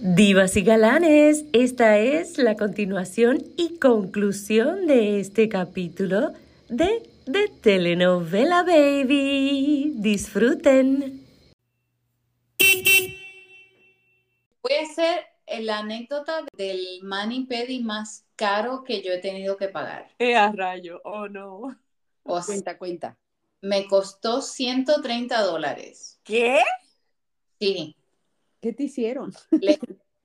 Divas y galanes, esta es la continuación y conclusión de este capítulo de The Telenovela Baby. Disfruten. Voy a hacer la anécdota del mani pedi más caro que yo he tenido que pagar. Eh, a rayo, oh no. O sea, Cuenta, cuenta. me costó 130 dólares. ¿Qué? Sí. ¿Qué te hicieron? le-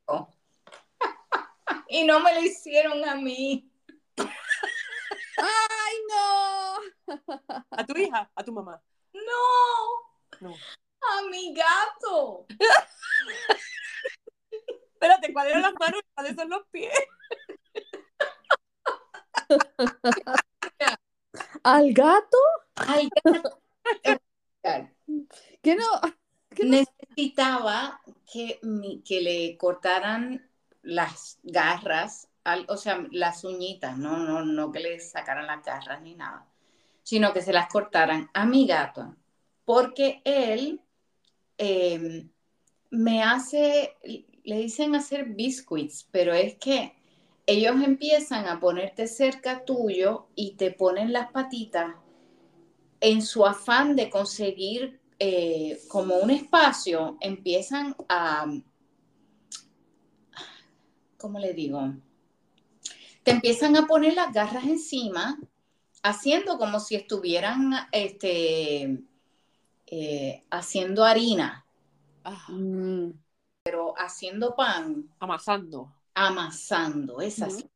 y no me lo hicieron a mí. ¡Ay, no! ¿A tu hija? ¿A tu mamá? No, No. a mi gato. Espérate, ¿cuáles eran las manos y cuáles son los pies? ¿Al gato? Ay, ¿Qué no? ¿Qué no? Necesitaba que, que le cortaran las garras, o sea, las uñitas, no, no, no que le sacaran las garras ni nada, sino que se las cortaran a mi gato, porque él eh, me hace, le dicen hacer biscuits, pero es que ellos empiezan a ponerte cerca tuyo y te ponen las patitas en su afán de conseguir eh, como un espacio, empiezan a, ¿cómo le digo? Te empiezan a poner las garras encima, haciendo como si estuvieran este, eh, haciendo harina, Ah, Mm, o haciendo pan, amasando. amasando, esa Ujú. sí,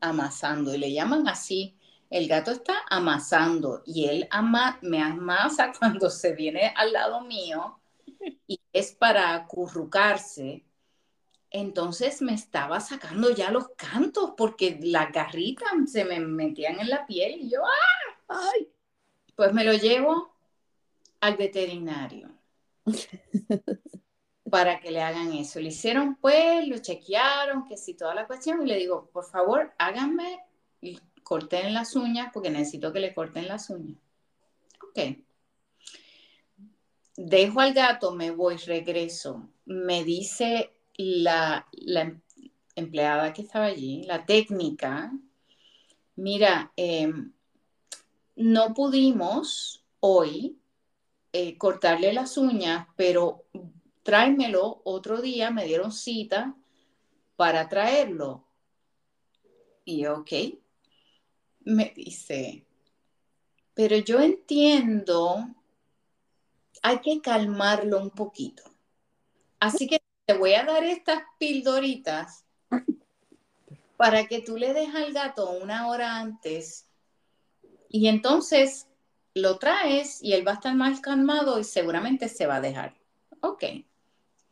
amasando, y le llaman así. El gato está amasando y él ama, me amasa cuando se viene al lado mío y es para acurrucarse. Entonces me estaba sacando ya los cantos porque las garritas se me metían en la piel y yo, ¡ah! ¡Ay! Pues me lo llevo al veterinario para que le hagan eso. Le hicieron pues, lo chequearon, que si toda la cuestión, y le digo, por favor, háganme corten las uñas porque necesito que le corten las uñas. Ok. Dejo al gato, me voy, regreso. Me dice la, em- empleada que estaba allí, la técnica, mira, em, no pudimos hoy eh, cortarle las uñas, pero tráemelo otro día, me dieron cita para traerlo. Y yo, ok, me dice, pero yo entiendo, hay que calmarlo un poquito. Así que te voy a dar estas pildoritas para que tú le des al gato una hora antes y entonces lo traes y él va a estar más calmado y seguramente se va a dejar. Ok,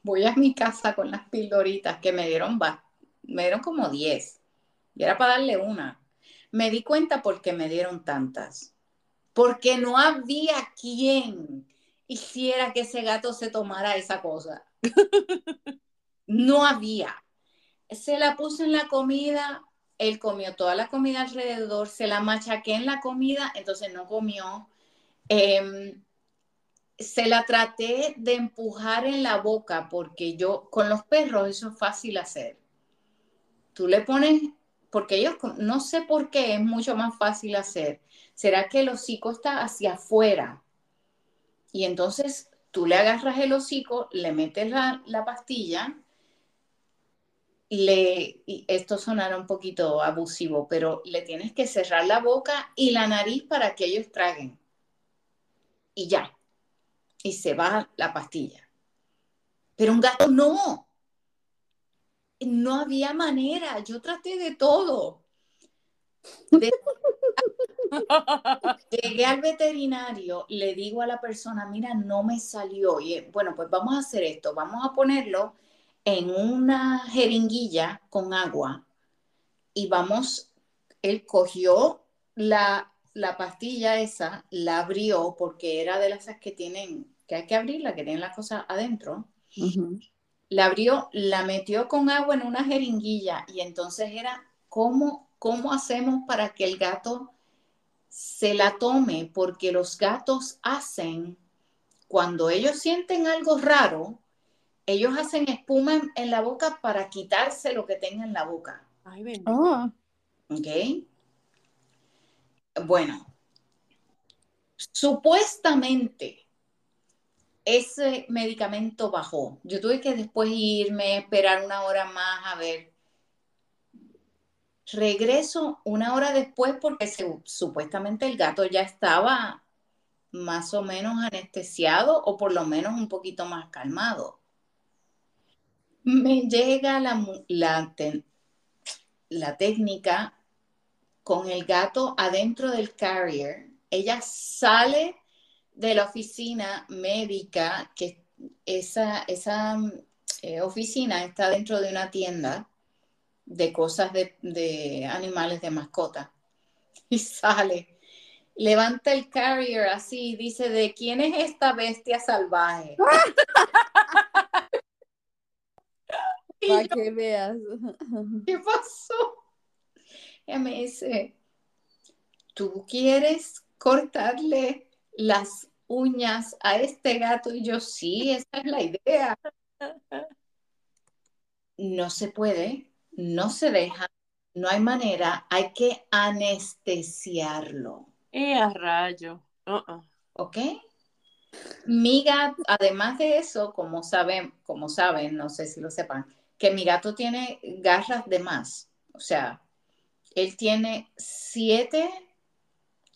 voy a mi casa con las pildoritas que me dieron, me dieron como 10 y era para darle una. Me di cuenta porque me dieron tantas. Porque no había quien hiciera que ese gato se tomara esa cosa. No había. Se la puse en la comida, él comió toda la comida alrededor, se la machaqué en la comida, entonces no comió. Em, se la traté de empujar en la boca porque yo, con los perros, eso es fácil hacer. Tú le pones, porque ellos, no sé por qué es mucho más fácil hacer. ¿Será que el hocico está hacia afuera? Y entonces tú le agarras el hocico, le metes la, la pastilla, le, y esto sonará un poquito abusivo, pero le tienes que cerrar la boca y la nariz para que ellos traguen. Y ya. Y se va la pastilla. Pero un gato no. No había manera. Yo traté de todo. De- Llegué al veterinario, le digo a la persona, mira, no me salió. Y eh, bueno, pues vamos a hacer esto, vamos a ponerlo en una jeringuilla con agua y vamos, él cogió la, la pastilla esa, la abrió porque era de las que tienen, que hay que abrirla, que tienen las cosas adentro. La abrió, la metió con agua en una jeringuilla y entonces era, ¿cómo, cómo hacemos para que el gato se la tome? Porque los gatos hacen, cuando ellos sienten algo raro, ellos hacen espuma en, en la boca para quitarse lo que tenga en la boca. Ay, bendito. Ah, ¿Ok? Bueno, supuestamente ese medicamento bajó. Yo tuve que después irme, esperar una hora más a ver. Regreso una hora después porque supuestamente el gato ya estaba más o menos anestesiado o por lo menos un poquito más calmado. Me llega la, la, la técnica con el gato adentro del carrier. Ella sale de la oficina médica, que esa, esa eh, oficina está dentro de una tienda de cosas de, de animales de mascota. Y sale, levanta el carrier así y dice, ¿de quién es esta bestia salvaje? Para que veas. ¿qué pasó? Ella me dice, ¿tú quieres cortarle las uñas a este gato? Y yo, sí, esa es la idea. No se puede, no se deja, no hay manera, hay que anestesiarlo, Eh, a rayo. Uh-uh. ¿ok? Mi gato, además de eso, como saben, como saben, no sé si lo sepan, que mi gato tiene garras de más. O sea, él tiene siete,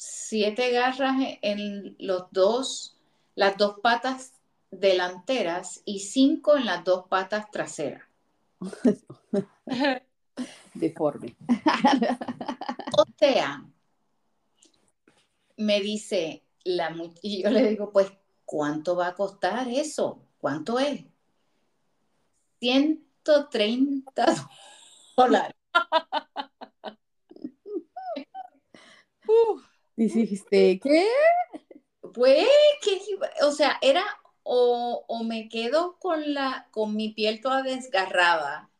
siete garras en los dos, las dos patas delanteras y cinco en las dos patas traseras. Deforme. O sea, me dice la y yo le digo, pues, ¿cuánto va a costar eso? ¿Cuánto es? 130 dólares. Uh, Dijiste, ¿qué? Pues, que, o sea, era o, o me quedo con la, con mi piel toda desgarrada,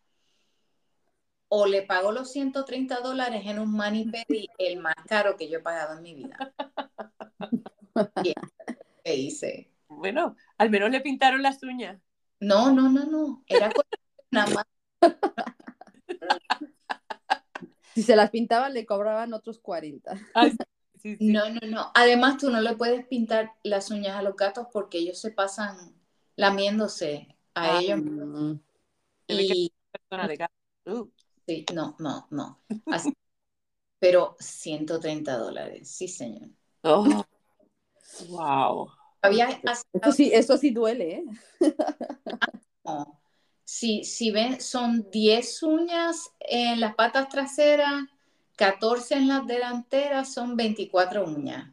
o le pago los 130 dólares en un mani pedi, el más caro que yo he pagado en mi vida. Que hice. bueno, al menos le pintaron las uñas. No, no, no, no. Era con nada más. Si se las pintaban, le cobraban otros 40. Ay, sí, sí, sí. No, no, no. Además, tú no le puedes pintar las uñas a los gatos porque ellos se pasan lamiéndose a Ah. ellos. Que Y Persona de gato. Uh, sí, no, no, no. Así- pero 130 dólares, sí, señor. oh, wow. Había Esto sí, eso sí duele, ¿eh? No. Si, si ven, son 10 uñas en las patas traseras, 14 en las delanteras, son 24 uñas.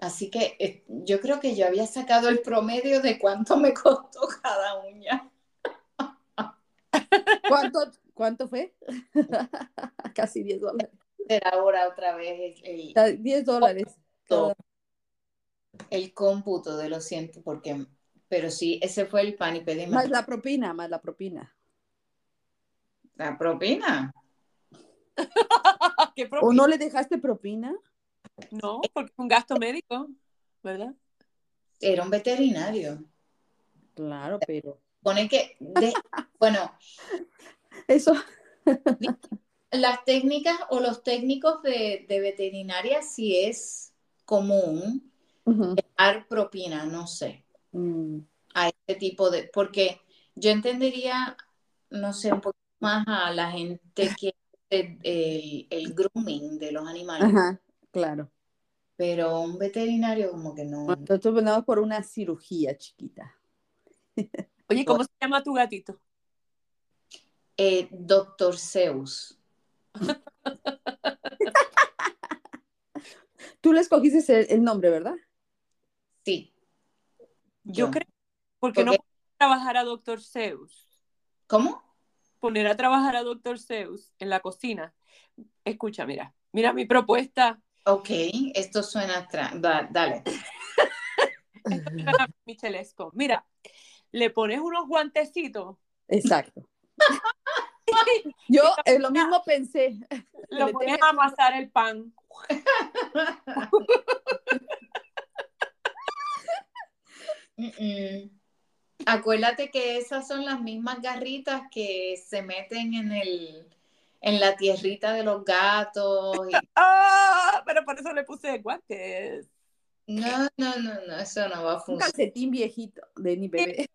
Así que eh, yo creo que yo había sacado el promedio de cuánto me costó cada uña. ¿Cuánto, cuánto fue? Casi 10 dólares. Será ahora otra vez el, el- 10 dólares. cada- el cómputo de los cientos, porque, pero sí, ese fue el pan y pedí Más la propina, más la propina. la propina. ¿Qué ¿O no le dejaste propina? No, porque es un gasto médico, ¿verdad? Era un veterinario. Claro, pero Pone que, de- bueno, eso, las técnicas o los técnicos de, de veterinaria sí es común ujú, dar propina, no sé, mm, a este tipo de, porque yo entendería, no sé, un poco más a la gente que el, el grooming de los animales, ajá, claro. pero un veterinario como que no. Nosotros venimos por una cirugía chiquita. Oye, ¿cómo se llama tu gatito? Eh, Doctor Zeus, Tú le escogiste el, el nombre, ¿verdad? sí. Yo Yo. creo, porque no Porque- a trabajar a Doctor Zeus, ¿Cómo? Poner a trabajar a Doctor Zeus en la cocina. Escucha, mira, mira mi propuesta. Ok, esto suena, da- dale. Michelesco. Mira, le pones unos guantecitos, Exacto. Yo eh, lo mismo pensé. lo Le pones a amasar el pan. Mm-mm. Acuérdate que esas son las mismas garritas que se meten en el en la tierrita de los gatos. y- ¡Ah! Pero por eso le puse guantes. No, no, no, no, eso no va a Un funcionar. calcetín viejito de mi bebé.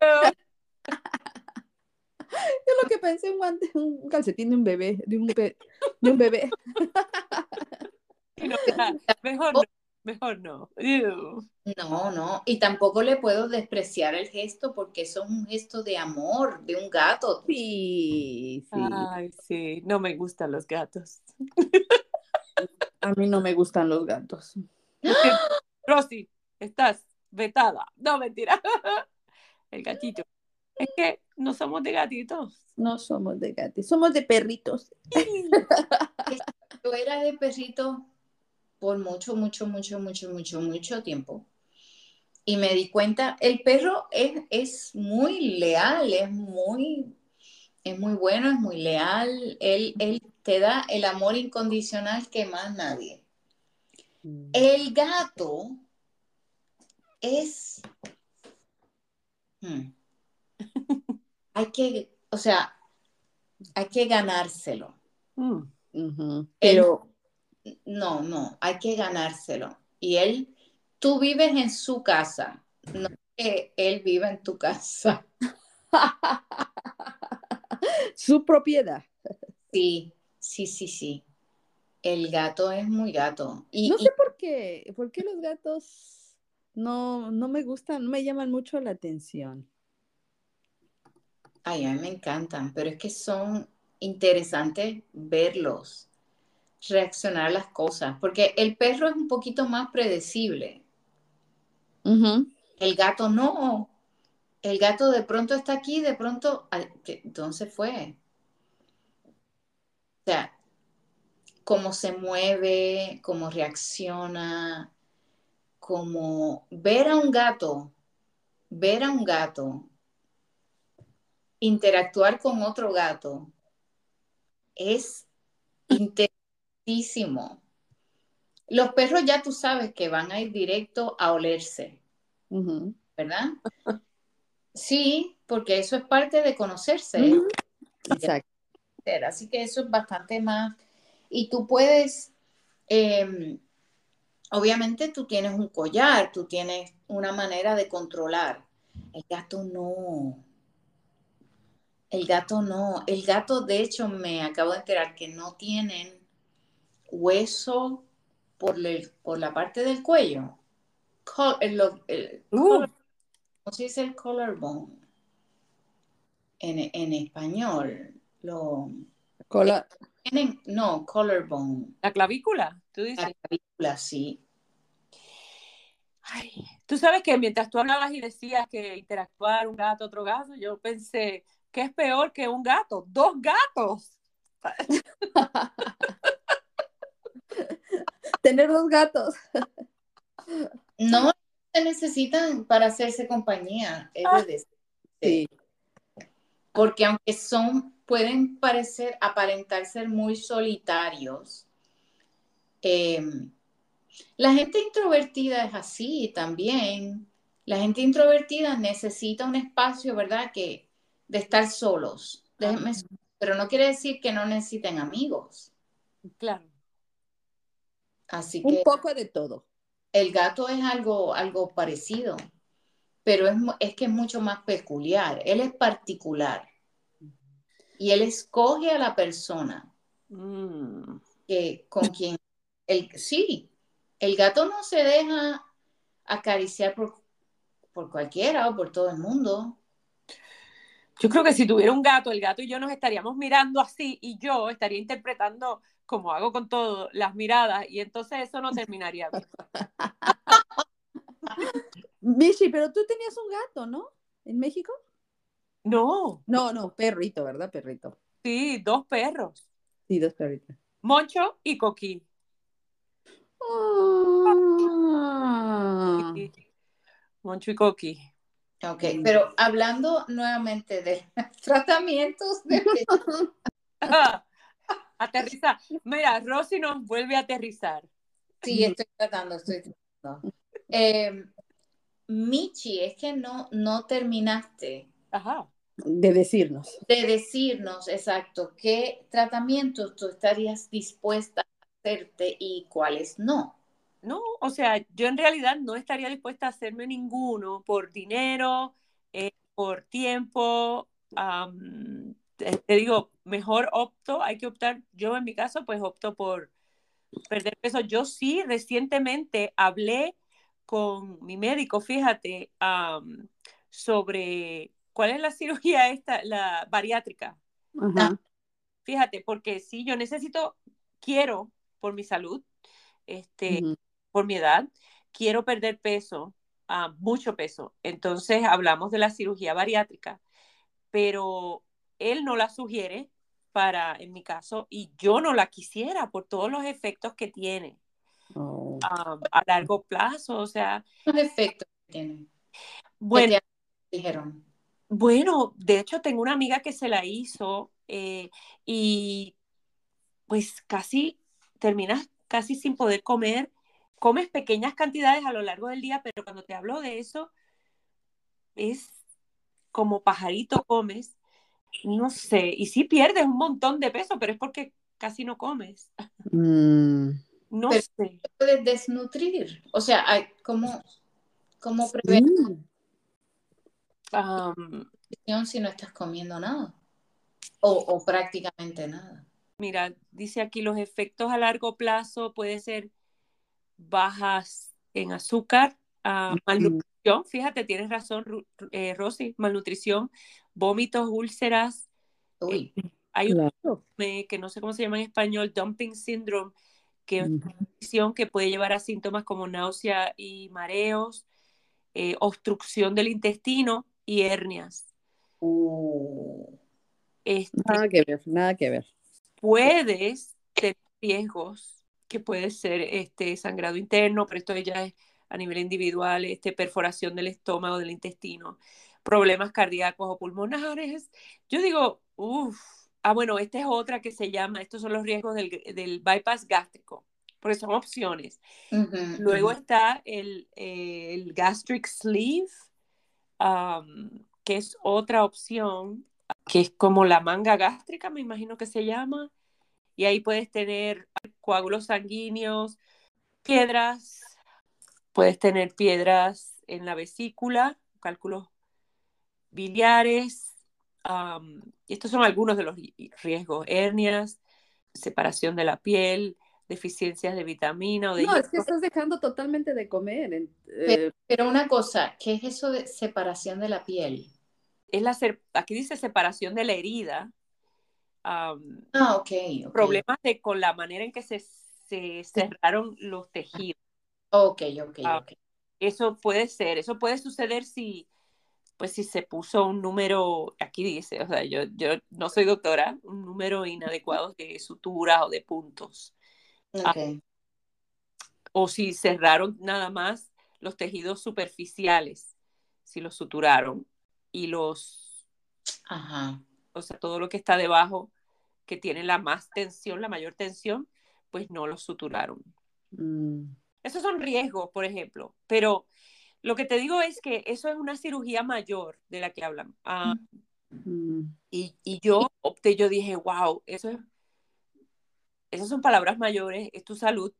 Yo lo que pensé, un, guante- un calcetín de un bebé, de un, be- de un bebé. No, mejor no, mejor no. Ew. No, no, y tampoco le puedo despreciar el gesto porque eso es un gesto de amor de un gato. Sí, sí. Ay, sí, no me gustan los gatos. A mí no me gustan los gatos. Rosy, estás vetada. No, mentira. El gatito. Es que no somos de gatitos. No somos de gatos, somos de perritos. Yo era de perrito por mucho, mucho, mucho, mucho, mucho, mucho tiempo. Y me di cuenta, el perro es, es muy leal, es muy, es muy bueno, es muy leal. Él, él te da el amor incondicional que más nadie. El gato es... Hmm. Hay que, o sea, hay que ganárselo. Mm. Pero No, no, hay que ganárselo. Y él, tú vives en su casa, no que él vive en tu casa. su propiedad. Sí, sí, sí, sí. El gato es muy gato. Y, No y- sé por qué, por qué los gatos no, no me gustan, no me llaman mucho la atención. ay, a mí me encantan, pero es que son interesantes verlos reaccionar a las cosas, porque el perro es un poquito más predecible. El gato no. El gato de pronto está aquí, de pronto, ay, ¿qué- ¿dónde fue? O sea, cómo se mueve, cómo reacciona, como ver a un gato, ver a un gato interactuar con otro gato es interesantísimo. Los perros ya tú sabes que van a ir directo a olerse. ¿verdad? Sí, porque eso es parte de conocerse. Ujú. Exacto. Así que eso es bastante más. Y tú puedes, eh, obviamente tú tienes un collar, tú tienes una manera de controlar. El gato no. El gato no. El gato, de hecho, me acabo de enterar que no tienen hueso por, el- por la parte del cuello. Col- el- lo- el- Uh, ¿Cómo se dice el collarbone? En, en español. Lo, Cola. no, collarbone. la clavícula, tú dices. La clavícula, sí. Ay, tú sabes que mientras tú hablabas y decías que interactuar un gato, otro gato, yo pensé, ¿qué es peor que un gato? ¡Dos gatos! Tener dos gatos. No se necesitan para hacerse compañía. es Ah. decir. Sí. Porque aunque son, pueden parecer, aparentar ser muy solitarios, eh, la gente introvertida es así también. La gente introvertida necesita un espacio, ¿verdad? Que de estar solos. Déjenme- pero no quiere decir que no necesiten amigos. Claro. Así Un que poco de todo. el gato es algo, algo parecido, pero es, es que es mucho más peculiar. Él es particular y él escoge a la persona Mm. que, con quien, el, sí, el gato no se deja acariciar por, por cualquiera o por todo el mundo. Yo creo que si tuviera un gato, el gato y yo nos estaríamos mirando así y yo estaría interpretando, como hago con todo, las miradas y entonces eso no terminaría bien. Michi, pero tú tenías un gato, ¿no? ¿En México? No, No, no, perrito, ¿verdad? Perrito. sí, dos perros, Sí, dos perritos. Moncho y Coquí. Ah. Moncho y Coqui. Ok, pero hablando nuevamente de tratamientos de Aterriza. Mira, Rosy nos vuelve a aterrizar. Sí, estoy tratando, estoy tratando. Eh, Michi, es que no, no terminaste Ajá. De decirnos. de decirnos exacto qué tratamientos tú estarías dispuesta a hacerte y cuáles no. No, o sea, yo en realidad no estaría dispuesta a hacerme ninguno por dinero, eh, por tiempo. Te, digo, mejor opto, hay que optar, yo en mi caso, pues opto por perder peso. Yo sí recientemente hablé con mi médico, fíjate, sobre cuál es la cirugía esta, la bariátrica. Fíjate, porque sí, yo necesito, quiero, por mi salud, este, por mi edad, quiero perder peso, ah, mucho peso. Entonces hablamos de la cirugía bariátrica, pero él no la sugiere para, en mi caso, y yo no la quisiera por todos los efectos que tiene Oh. ah, a largo plazo. O sea, Los efectos que tienen. ¿Qué bueno, te dijeron? bueno, de hecho tengo una amiga que se la hizo eh, y pues casi terminas casi sin poder comer. Comes pequeñas cantidades a lo largo del día, pero cuando te hablo de eso, es como pajarito comes, no sé, y sí pierdes un montón de peso, pero es porque casi no comes. Mm. No Pero- sé. Puedes desnutrir. O sea, hay- ¿cómo, cómo prevenir Mm. Am, si no estás comiendo nada? O, o prácticamente nada. mira, dice aquí los efectos a largo plazo puede ser bajas en azúcar, ah, malnutrición, fíjate, tienes razón, eh, Rosy, malnutrición, vómitos, úlceras, Uy, hay un eh, que no sé cómo se llama en español, dumping syndrome, que es Ujú. una condición que puede llevar a síntomas como náusea y mareos, eh, obstrucción del intestino y hernias. uh, Este, Nada que ver, nada que ver. puedes tener riesgos que puede ser este sangrado interno, pero esto ya es a nivel individual, este perforación del estómago, del intestino, problemas cardíacos o pulmonares. Yo digo, uff, ah bueno, esta es otra que se llama, estos son los riesgos del, del bypass gástrico, porque son opciones. Luego está el, eh, el gastric sleeve, um, que es otra opción, que es como la manga gástrica, me imagino que se llama. Y ahí puedes tener coágulos sanguíneos, piedras, puedes tener piedras en la vesícula, cálculos biliares. um, y estos son algunos de los riesgos, hernias, separación de la piel, deficiencias de vitamina o de No, es que estás dejando totalmente de comer. eh, Pero una cosa, ¿qué es eso de separación de la piel? es la ser- aquí dice separación de la herida, um, Ah, ok, ok. problemas de, con la manera en que se, se cerraron los tejidos. Ok, ok, Ah. ok. Eso puede ser, eso puede suceder si, pues si se puso un número, aquí dice, o sea, yo, yo no soy doctora, un número inadecuado de suturas o de puntos, ok. o si cerraron nada más los tejidos superficiales, si los suturaron, y los, Ajá. o sea, todo lo que está debajo, que tiene la más tensión, la mayor tensión, pues no los suturaron. mm, Esos son riesgos, por ejemplo, pero lo que te digo es que eso es una cirugía mayor de la que hablan. Ah, mm, y, y yo opté, yo dije, wow, eso es, esas son palabras mayores, es tu salud.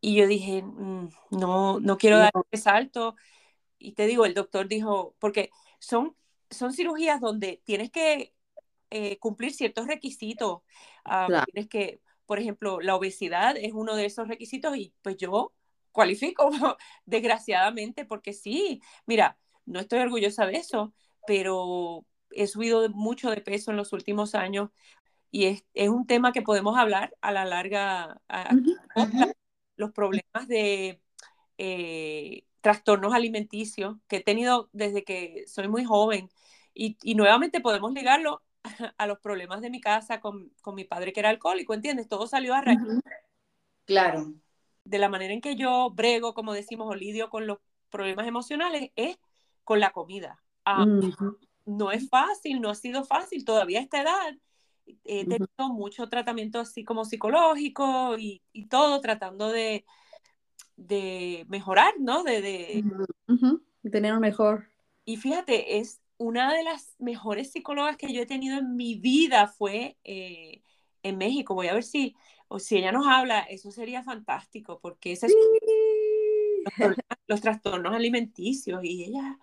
Y yo dije, "Mm, no, no quiero No. dar ese salto. Y te digo, el doctor dijo, porque son, son cirugías donde tienes que eh, cumplir ciertos requisitos. Ah, Claro. Tienes que, por ejemplo, la obesidad es uno de esos requisitos y pues yo cualifico, desgraciadamente, porque sí, mira, no estoy orgullosa de eso, pero he subido mucho de peso en los últimos años y es, es un tema que podemos hablar a la larga. a- los problemas de eh, trastornos alimenticios que he tenido desde que soy muy joven. Y, y nuevamente podemos ligarlo a los problemas de mi casa con, con mi padre que era alcohólico, ¿entiendes? Todo salió a raíz. Claro. De la manera en que yo brego, como decimos, o lidio con los problemas emocionales, es con la comida. Ah, no es fácil, no ha sido fácil todavía a esta edad. He tenido mucho tratamiento así como psicológico y, y todo tratando de, de mejorar, ¿no? De, de, tener un mejor. Y fíjate, es una de las mejores psicólogas que yo he tenido en mi vida fue eh, en México. Voy a ver si, o si ella nos habla, eso sería fantástico, porque ese es los, los, trastornos alimenticios y ella,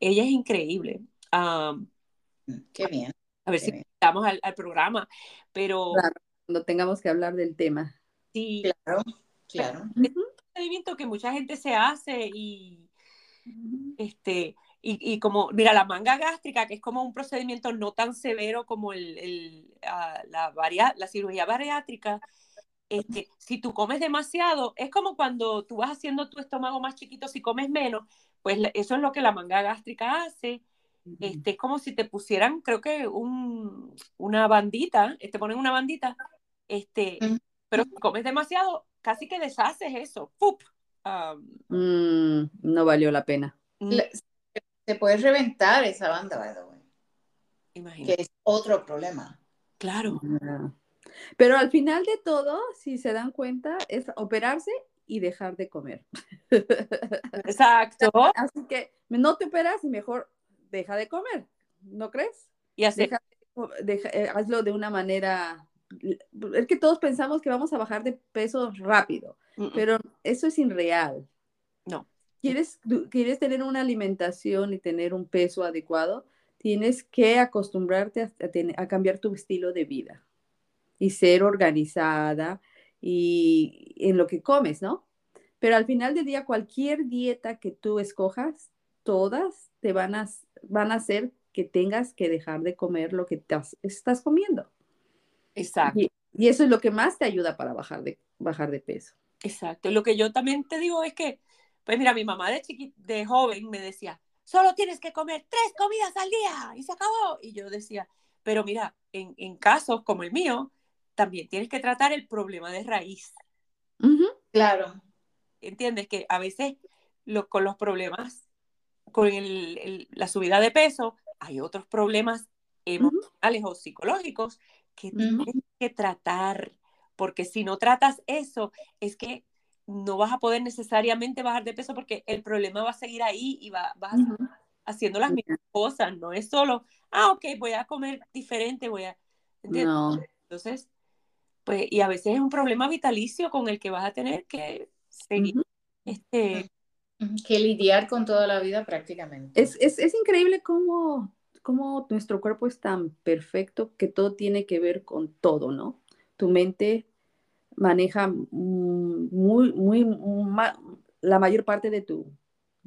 ella es increíble. Qué bien. A ver si estamos al, al, programa, pero... Claro, cuando tengamos que hablar del tema. Sí. Claro, claro. Es un procedimiento que mucha gente se hace y, este, y, y, como, mira, la manga gástrica, que es como un procedimiento no tan severo como el, el uh, la, varia, la cirugía bariátrica, este, si tú comes demasiado, es como cuando tú vas haciendo tu estómago más chiquito si comes menos, pues eso es lo que la manga gástrica hace. Este, es como si te pusieran, creo que un, una bandita, te ponen una bandita, este, pero si comes demasiado, casi que deshaces eso. ¡Pup! Um, mm, no valió la pena. Se puede reventar esa banda, by the way. Imagínate. Que es otro problema. Claro. Pero al final de todo, si se dan cuenta, es operarse y dejar de comer. Exacto. Así que no te operas y mejor deja de comer, ¿no crees? Y así. Eh, hazlo de una manera. Es que todos pensamos que vamos a bajar de peso rápido, pero eso es irreal. No. ¿Quieres, ¿Quieres tener una alimentación y tener un peso adecuado? Tienes que acostumbrarte a, a cambiar tu estilo de vida y ser organizada y en lo que comes, ¿no? Pero al final del día, cualquier dieta que tú escojas, todas te van a, van a hacer que tengas que dejar de comer lo que estás comiendo. Exacto. Y, y, eso es lo que más te ayuda para bajar de, bajar de peso. Exacto. Lo que yo también te digo es que, pues mira, mi mamá de, chiqui, de joven me decía, solo tienes que comer tres comidas al día y se acabó. Y yo decía, pero mira, en, en casos como el mío, también tienes que tratar el problema de raíz. Claro. ¿Entiendes? Que a veces lo, con los problemas, con el, el, la subida de peso, hay otros problemas emocionales o psicológicos que tienes que tratar, porque si no tratas eso, es que no vas a poder necesariamente bajar de peso porque el problema va a seguir ahí y va, vas haciendo las mismas cosas, no es solo, ah, ok, voy a comer diferente, voy a... No. Entonces, pues, y a veces es un problema vitalicio con el que vas a tener que seguir, este... Que lidiar con toda la vida prácticamente. Es, es, es increíble cómo, cómo nuestro cuerpo es tan perfecto que todo tiene que ver con todo, ¿no? Tu mente maneja muy, muy, la mayor parte de tu,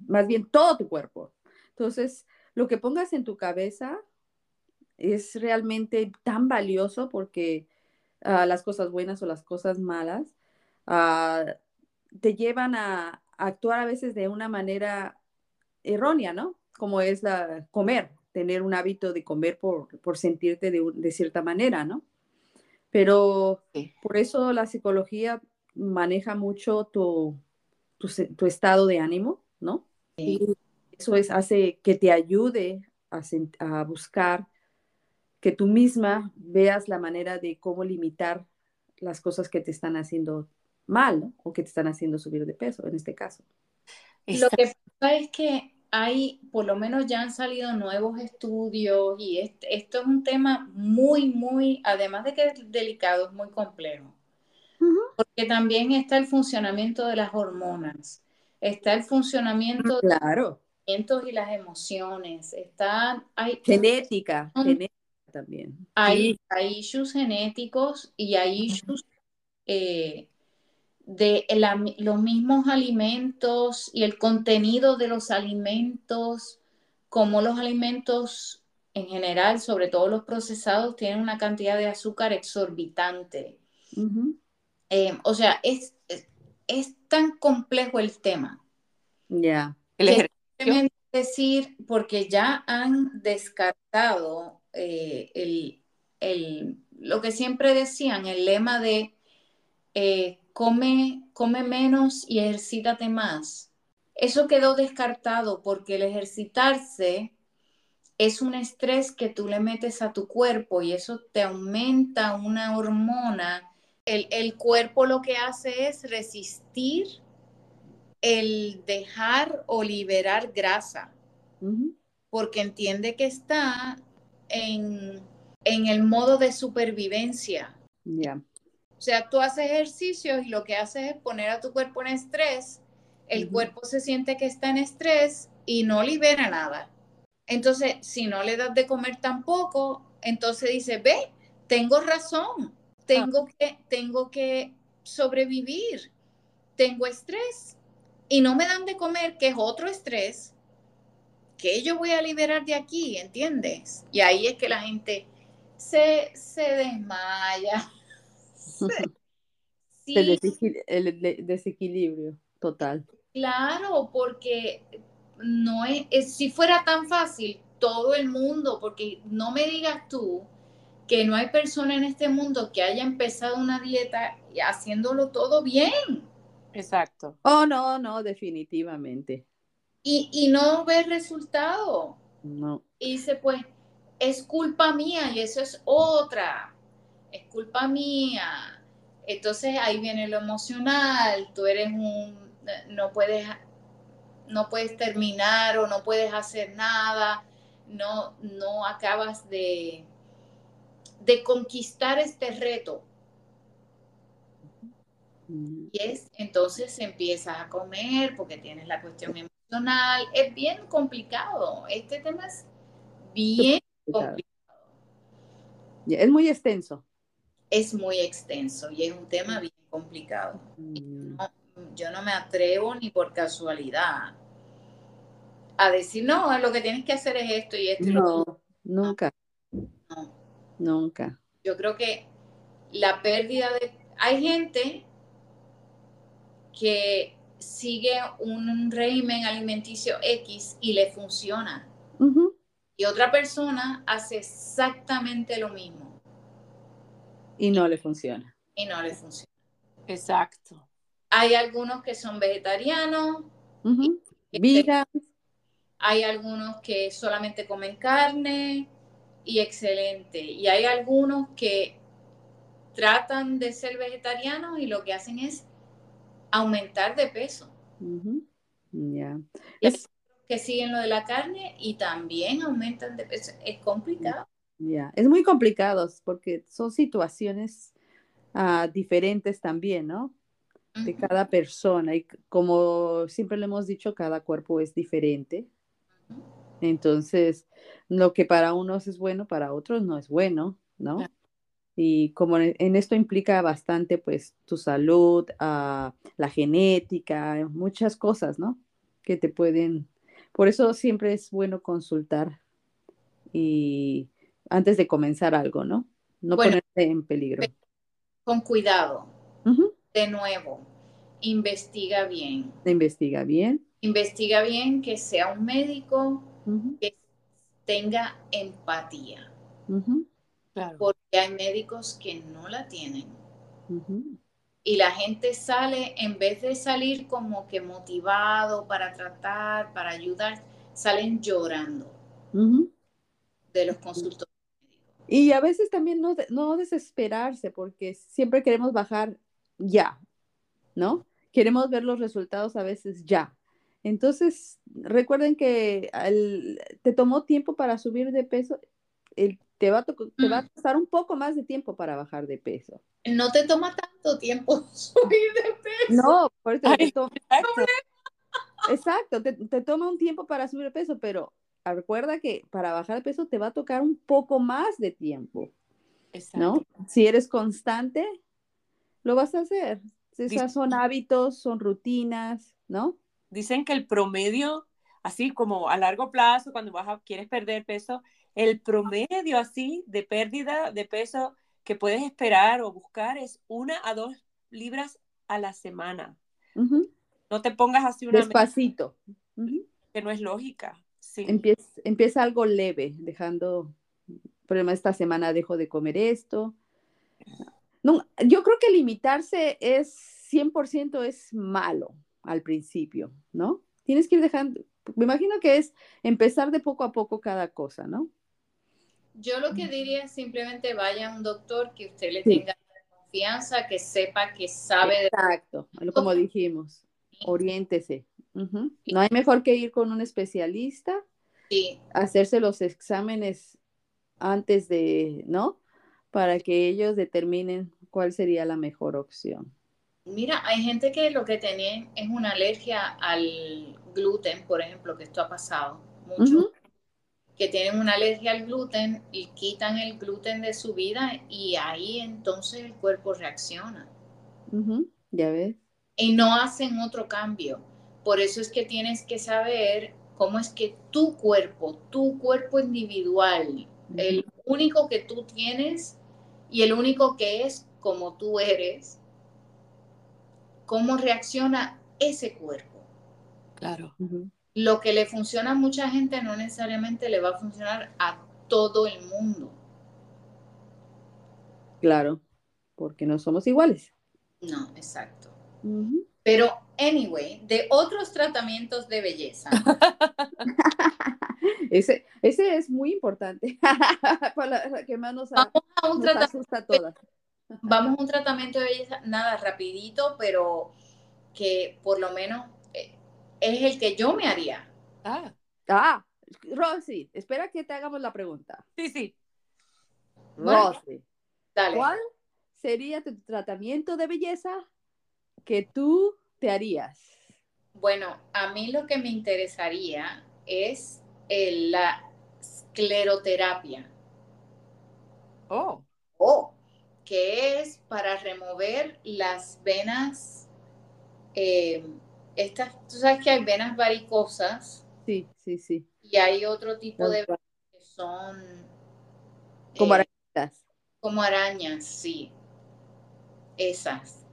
más bien todo tu cuerpo. Entonces, lo que pongas en tu cabeza es realmente tan valioso porque uh, las cosas buenas o las cosas malas, uh, te llevan a, a, actuar a veces de una manera errónea, ¿no? Como es la comer, tener un hábito de comer por, por sentirte de, de, cierta manera, ¿no? Pero sí. por eso la psicología maneja mucho tu, tu, tu estado de ánimo, ¿no? Sí. Y eso es, hace que te ayude a, a buscar que tú misma veas la manera de cómo limitar las cosas que te están haciendo mal ¿no? o que te están haciendo subir de peso, en este caso. Lo que pasa es que hay, por lo menos ya han salido nuevos estudios y este, esto es un tema muy, muy, además de que es delicado, es muy complejo. Uh -huh. Porque también está el funcionamiento de las hormonas, está el funcionamiento claro. de los y las emociones, está, hay, genética, genética también. Hay, sí. hay issues genéticos y hay issues eh, de los mismos alimentos y el contenido de los alimentos, como los alimentos en general, sobre todo los procesados, tienen una cantidad de azúcar exorbitante. Uh -huh. eh, o sea, es, es, es, tan complejo el tema. Ya. Yeah. decir, porque ya han descartado eh, el, el, lo que siempre decían, el lema de eh, come, come menos y ejercítate más. Eso quedó descartado porque el ejercitarse es un estrés que tú le metes a tu cuerpo y eso te aumenta una hormona. El, el cuerpo lo que hace es resistir el dejar o liberar grasa, porque entiende que está en, el modo de supervivencia. O sea, tú haces ejercicios y lo que haces es poner a tu cuerpo en estrés, el cuerpo se siente que está en estrés y no libera nada. Entonces, si no le das de comer tampoco, entonces dice, ve, tengo razón, tengo, que, tengo que sobrevivir, tengo estrés y no me dan de comer, que es otro estrés, que yo voy a liberar de aquí, ¿entiendes? Y ahí es que la gente se, se desmaya. El, desequilibrio total. Claro, porque no es, si fuera tan fácil, todo el mundo, porque no me digas tú que no hay persona en este mundo que haya empezado una dieta y haciéndolo todo bien. Exacto. Oh, no, no, definitivamente. Y, y no ve resultado. No. Y dice, pues, es culpa mía y eso es otra. Es culpa mía. Entonces ahí viene lo emocional. Tú eres un, no puedes, no puedes terminar o no puedes hacer nada. No, no acabas de, de conquistar este reto. Y es, entonces empiezas a comer porque tienes la cuestión emocional. Es bien complicado. Este tema es bien complicado. Es muy extenso. Es muy extenso y es un tema bien complicado. Yo no me atrevo ni por casualidad a decir, no, lo que tienes que hacer es esto y esto. No, nunca. No. Nunca. Yo creo que la pérdida de... Hay gente que sigue un régimen alimenticio X y le funciona. Y otra persona hace exactamente lo mismo. Y no le funciona. Y no le funciona. Exacto. Hay algunos que son vegetarianos. Vida. Hay algunos que solamente comen carne y excelente. Y hay algunos que tratan de ser vegetarianos y lo que hacen es aumentar de peso. Ya. Es que siguen lo de la carne y también aumentan de peso. Es complicado. Ya, es muy complicado porque son situaciones ah, diferentes también, ¿no? De cada persona. Y como siempre le hemos dicho, cada cuerpo es diferente. Entonces, lo que para unos es bueno, para otros no es bueno, ¿no? Y como en esto implica bastante, pues, tu salud, ah, la genética, muchas cosas, ¿no? Que te pueden... Por eso siempre es bueno consultar y antes de comenzar algo, ¿no? No ponerte en peligro. Con cuidado. De nuevo, investiga bien. Investiga bien. Investiga bien que sea un médico que tenga empatía. Porque hay médicos que no la tienen. Y la gente sale, en vez de salir como que motivado para tratar, para ayudar, salen llorando de los consultores. Y a veces también no, no desesperarse, porque siempre queremos bajar ya, ¿no? Queremos ver los resultados a veces ya. Entonces, recuerden que te tomó tiempo para subir de peso, te, va a te va a costar un poco más de tiempo para bajar de peso. No te toma tanto tiempo subir de peso. No, por eso te toma, exacto, te, te, toma un tiempo para subir de peso, pero recuerda que para bajar de peso te va a tocar un poco más de tiempo. Exacto. ¿no? Si eres constante, lo vas a hacer. Esas son hábitos, son rutinas, ¿no? Dicen que el promedio, así como a largo plazo, cuando vas a, quieres perder peso, el promedio así de pérdida de peso que puedes esperar o buscar es una a dos libras a la semana. No te pongas así una... Despacito. Que no es lógica. Sí. Empieza, empieza algo leve, dejando, por ejemplo, esta semana dejo de comer esto. No, yo creo que limitarse es 100% es malo al principio, ¿no? Tienes que ir dejando, me imagino que es empezar de poco a poco cada cosa, ¿no? Yo lo que diría es simplemente vaya a un doctor que usted le tenga confianza, que sepa, que sabe. Exacto, como dijimos. Oriéntese. No hay mejor que ir con un especialista, Sí, hacerse los exámenes antes de, ¿no? Para que ellos determinen cuál sería la mejor opción. mira, hay gente que lo que tiene es una alergia al gluten, por ejemplo, que esto ha pasado mucho, que tienen una alergia al gluten y quitan el gluten de su vida y ahí entonces el cuerpo reacciona Ya ves. Y no hacen otro cambio. Por eso es que tienes que saber cómo es que tu cuerpo, tu cuerpo individual, el único que tú tienes y el único que es como tú eres, cómo reacciona ese cuerpo. Claro. Lo que le funciona a mucha gente no necesariamente le va a funcionar a todo el mundo. Claro, porque no somos iguales. No, exacto. Pero, anyway, de otros tratamientos de belleza, Ese, ese es muy importante, para la que más nos, a- vamos a un nos tratamiento asusta a todas. Vamos a un tratamiento de belleza, nada, rapidito, pero que por lo menos eh, es el que yo me haría. Ah, Ah, Rosy, espera que te hagamos la pregunta. sí, sí. Bueno. Rosy, Dale. ¿cuál sería tu tratamiento de belleza que tú te harías? Bueno, a mí lo que me interesaría es la escleroterapia, Oh, o que es para remover las venas, eh, estas, tú sabes que hay venas varicosas Sí, sí, sí. y hay otro tipo de venas que son Como eh, arañitas. como arañas, sí, esas.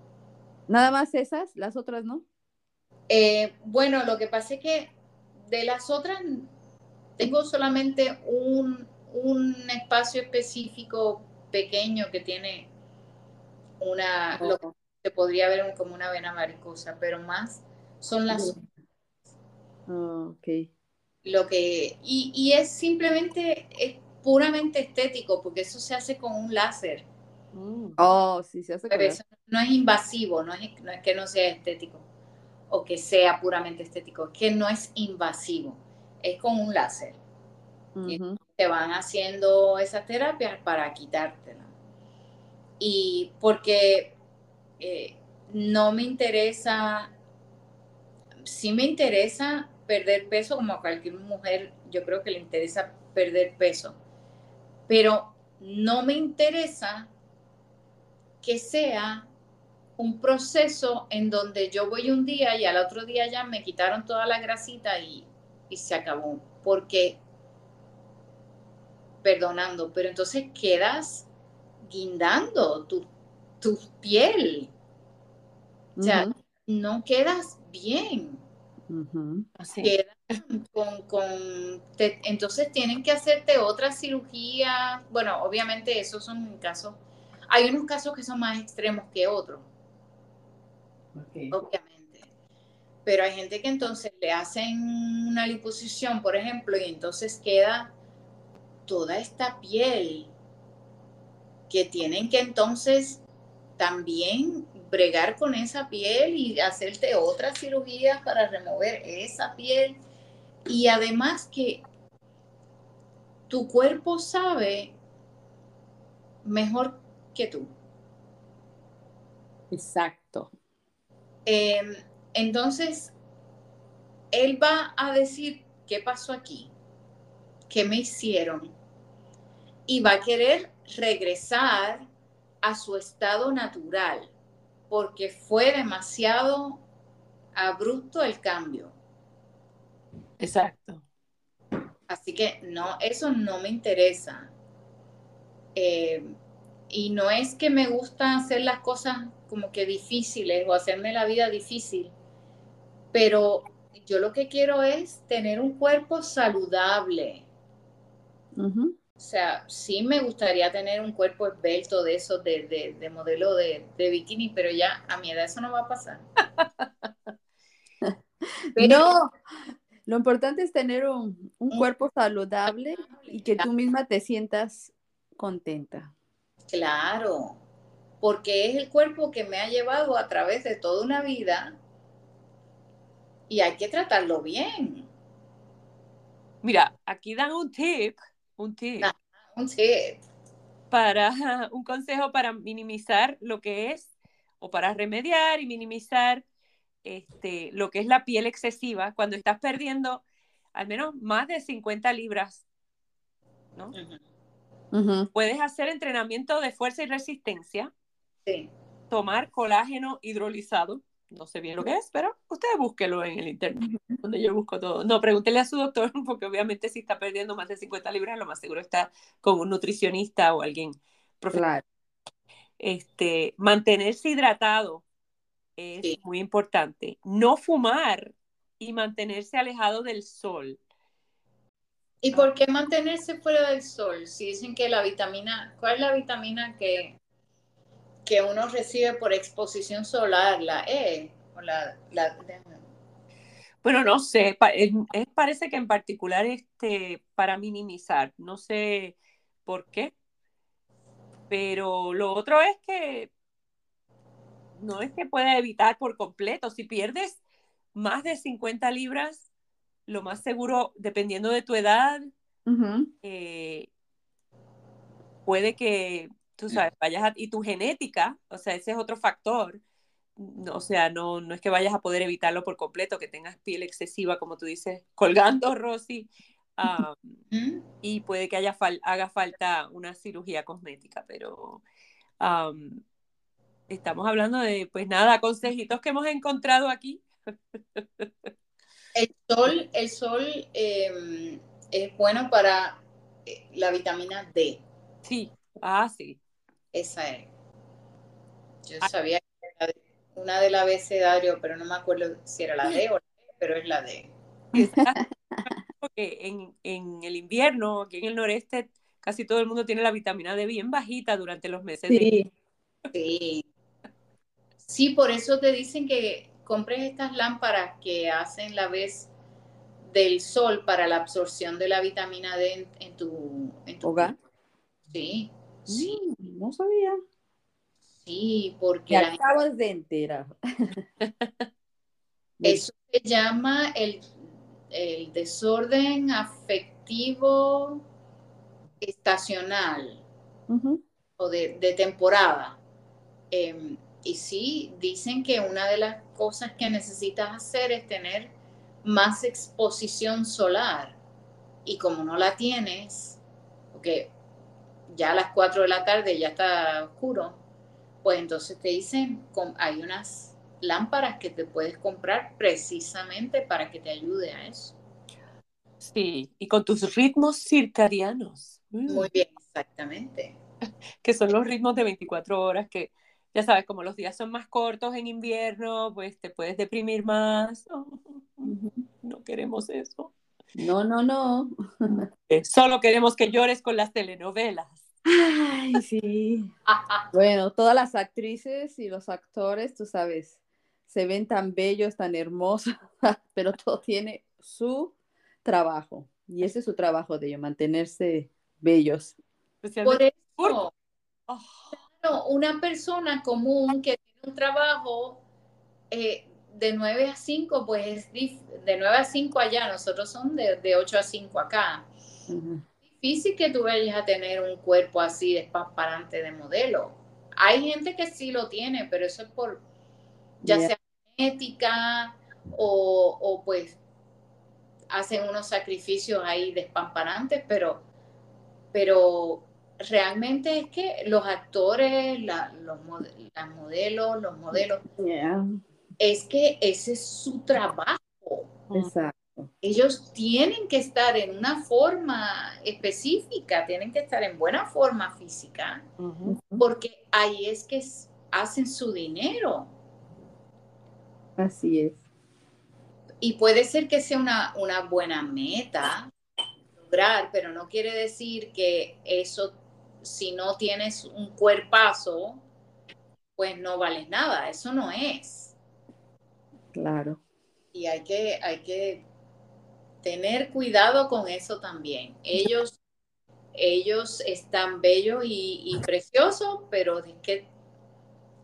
Nada más esas, las otras no. Eh, bueno, lo que pasa es que de las otras tengo solamente un, un espacio específico pequeño que tiene una, lo que se podría ver como una vena varicosa, pero más son las, Ah, ok. lo que, y, y es simplemente, es puramente estético, porque eso se hace con un láser, mm. Oh, sí, se hace pero eso no es invasivo, no es, no es que no sea estético, o que sea puramente estético, es que no es invasivo, es con un láser. Ujú. te van haciendo esas terapias para quitártela. Y porque eh, no me interesa, sí me interesa perder peso, como a cualquier mujer, yo creo que le interesa perder peso, pero no me interesa que sea un proceso en donde yo voy un día y al otro día ya me quitaron toda la grasita y, y se acabó, porque perdonando, pero entonces quedas guindando tu, tu piel, o sea, no quedas bien. Así. quedas con, con te- entonces tienen que hacerte otra cirugía, bueno, obviamente esos son casos, hay unos casos que son más extremos que otros, obviamente. Pero hay gente que entonces le hacen una liposucción, por ejemplo, y entonces queda toda esta piel que tienen que entonces también bregar con esa piel y hacerte otras cirugías para remover esa piel. Y además que tu cuerpo sabe mejor que tú. Exacto. Eh, entonces, él va a decir, ¿qué pasó aquí? ¿Qué me hicieron? Y va a querer regresar a su estado natural, porque fue demasiado abrupto el cambio. Exacto. Así que no, eso no me interesa. Eh, y no es que me gusta hacer las cosas como que difíciles o hacerme la vida difícil, pero yo lo que quiero es tener un cuerpo saludable. O sea, sí me gustaría tener un cuerpo esbelto de esos de, de, de modelo de, de bikini, pero ya a mi edad eso no va a pasar. Pero- No, lo importante es tener un Un cuerpo saludable y que tú misma te sientas contenta. Claro, porque es el cuerpo que me ha llevado a través de toda una vida y hay que tratarlo bien. Mira, aquí dan un tip, un tip. Ah, un tip. Para un consejo para minimizar lo que es, o para remediar y minimizar este, lo que es la piel excesiva, cuando estás perdiendo al menos más de 50 libras, ¿no? Puedes hacer entrenamiento de fuerza y resistencia. Sí. Tomar colágeno hidrolizado. No sé bien lo que es, pero ustedes búsquelo en el internet, donde yo busco todo. No, pregúntele a su doctor, porque obviamente si está perdiendo más de 50 libras, lo más seguro está con un nutricionista o alguien profesional. Este, mantenerse hidratado es muy importante. No fumar y mantenerse alejado del sol. ¿Y por qué mantenerse fuera del sol? Si dicen que la vitamina, ¿cuál es la vitamina que, que uno recibe por exposición solar? ¿La E? O la, bueno, no sé, parece que en particular este, para minimizar, no sé por qué, pero lo otro es que no es que pueda evitar por completo, si pierdes más de 50 libras, lo más seguro, dependiendo de tu edad, eh, puede que, tú sabes, vayas a, y tu genética, o sea, ese es otro factor. o sea, no, no es que vayas a poder evitarlo por completo, que tengas piel excesiva, como tú dices, colgando, Rosy, y puede que haya haga falta una cirugía cosmética, pero estamos hablando de, pues nada, consejitos que hemos encontrado aquí. El sol, el sol em, es bueno para eh, la vitamina D. Sí, ah, sí. Esa es. Yo ah. sabía que era una del abecedario, pero no me acuerdo si era la D o la D, pero es la D. Porque en, en el invierno, aquí en el noreste, casi todo el mundo tiene la vitamina D bien bajita durante los meses. Sí. Sí. Sí, por eso te dicen que compres estas lámparas que hacen la vez del sol para la absorción de la vitamina D en, tu, hogar. Sí, sí. Mm, no sabía. Sí, porque... Me acabas de enterar. Eso se llama el, desorden afectivo estacional o de, temporada. Em, y sí, dicen que una de las cosas que necesitas hacer es tener más exposición solar. Y como no la tienes, porque ya a las 4 de la tarde ya está oscuro, pues entonces te dicen, hay unas lámparas que te puedes comprar precisamente para que te ayude a eso. Sí, y con tus ritmos circadianos. Muy bien, exactamente. Que son los ritmos de 24 horas que ya sabes, como los días son más cortos en invierno, pues te puedes deprimir más. no queremos eso. No, no, no. Eh, solo queremos que llores con las telenovelas. Ay, sí. bueno, todas las actrices y los actores, tú sabes, se ven tan bellos, tan hermosos, pero todo tiene su trabajo. Y ese es su trabajo de ellos, mantenerse bellos. Por eso, oh una persona común que tiene un trabajo eh, de 9 a 5, pues de 9 a 5 allá, nosotros son de, de 8 a 5 acá. Difícil que tú vayas a tener un cuerpo así despamparante de modelo. Hay gente que sí lo tiene, pero eso es por, ya sea genética o, o pues hacen unos sacrificios ahí despamparantes, pero, pero realmente es que los actores, los, las modelos, los modelos, es que ese es su trabajo. Exacto. Ellos tienen que estar en una forma específica, tienen que estar en buena forma física, porque ahí es que hacen su dinero. Así es. Y puede ser que sea una, una buena meta lograr, pero no quiere decir que eso si no tienes un cuerpazo, pues no vales nada. Eso no es. Claro. Y hay que, hay que tener cuidado con eso también. Ellos, ellos están bellos y, preciosos, pero es que,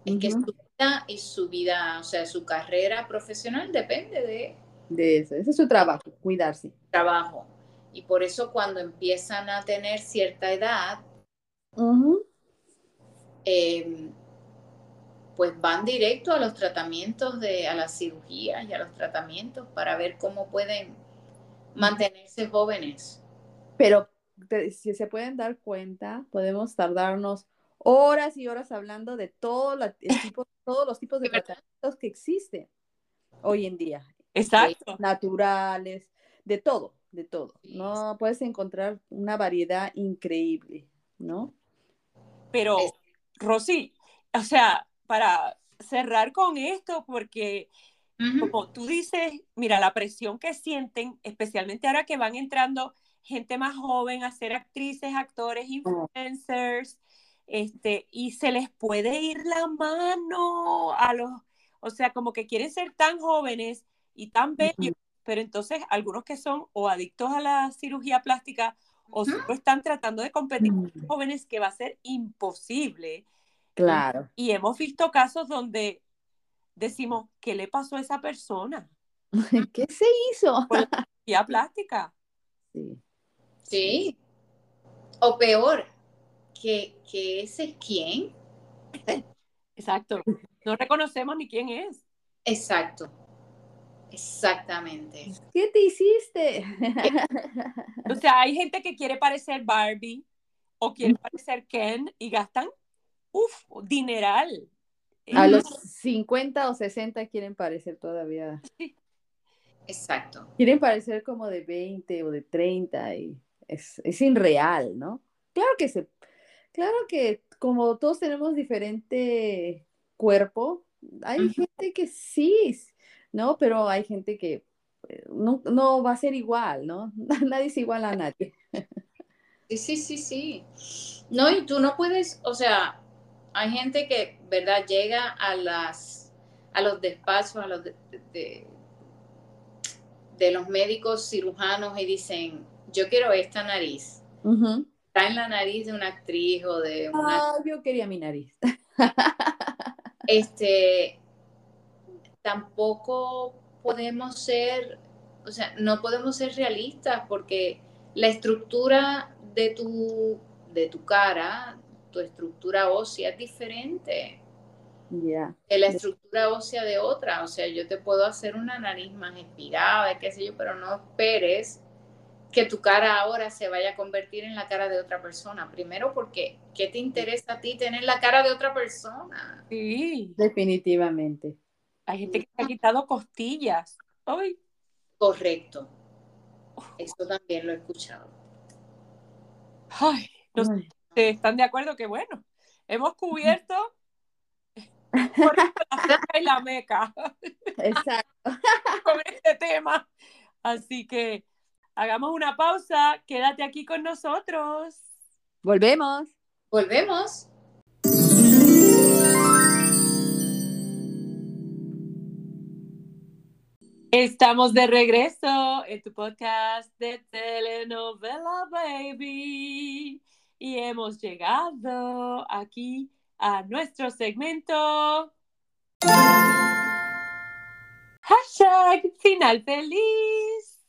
es que su vida y su vida, o sea, su carrera profesional depende de, de eso. Ese es su trabajo, cuidarse. Trabajo. Y por eso cuando empiezan a tener cierta edad, eh, pues van directo a los tratamientos de, a las cirugías y a los tratamientos para ver cómo pueden mantenerse jóvenes. Pero si se pueden dar cuenta, podemos tardarnos horas y horas hablando de todo tipo, todos los tipos de tratamientos que existen hoy en día. Exacto. Naturales, de todo, de todo. No puedes encontrar una variedad increíble, ¿no? Pero, Rosy, o sea, para cerrar con esto, porque como tú dices, mira, la presión que sienten, especialmente ahora que van entrando gente más joven a ser actrices, actores, influencers, este, y se les puede ir la mano a los, o sea, como que quieren ser tan jóvenes y tan bellos, pero entonces algunos que son o adictos a la cirugía plástica o están tratando de competir con mm. jóvenes que va a ser imposible. Claro. Y, hemos visto casos donde decimos, ¿qué le pasó a esa persona? ¿Qué se hizo? Por la plástica. Sí. Sí. O peor, que, que ese es quién. Exacto. No reconocemos ni quién es. Exacto. Exactamente. ¿Qué te hiciste? o sea, hay gente que quiere parecer Barbie o quiere parecer Ken y gastan, uff, dineral. A los 50 o 60 quieren parecer todavía. Exacto. Quieren parecer como de 20 o de 30 y es, es irreal, ¿no? Claro que se, claro que como todos tenemos diferente cuerpo, hay gente que sí, ¿no? Pero hay gente que eh, no, no, va a ser igual, ¿no? Nadie es igual a nadie. Sí, sí, sí, sí. No, y tú no puedes, o sea, hay gente que, ¿verdad? Llega a las, a los despachos, a los de, de, los médicos cirujanos y dicen, yo quiero esta nariz. Está en la nariz de una actriz o de una... Ah, yo quería mi nariz. este, tampoco podemos ser, o sea, no podemos ser realistas porque la estructura de tu, de tu cara, tu estructura ósea es diferente yeah. que la estructura ósea de otra. O sea, yo te puedo hacer una nariz más espigada, qué sé yo, pero no esperes que tu cara ahora se vaya a convertir en la cara de otra persona. Primero porque, ¿qué te interesa a ti tener la cara de otra persona? Sí. Definitivamente. Hay gente que se ha quitado costillas. ¡Ay! Correcto. Eso también lo he escuchado. Ay, no sé, ¿están de acuerdo que bueno? Hemos cubierto por la y la meca. Exacto. Con este tema. Así que hagamos una pausa. Quédate aquí con nosotros. Volvemos. Volvemos. Estamos de regreso en tu podcast de telenovela baby. Y hemos llegado aquí a nuestro segmento. Hashtag final feliz.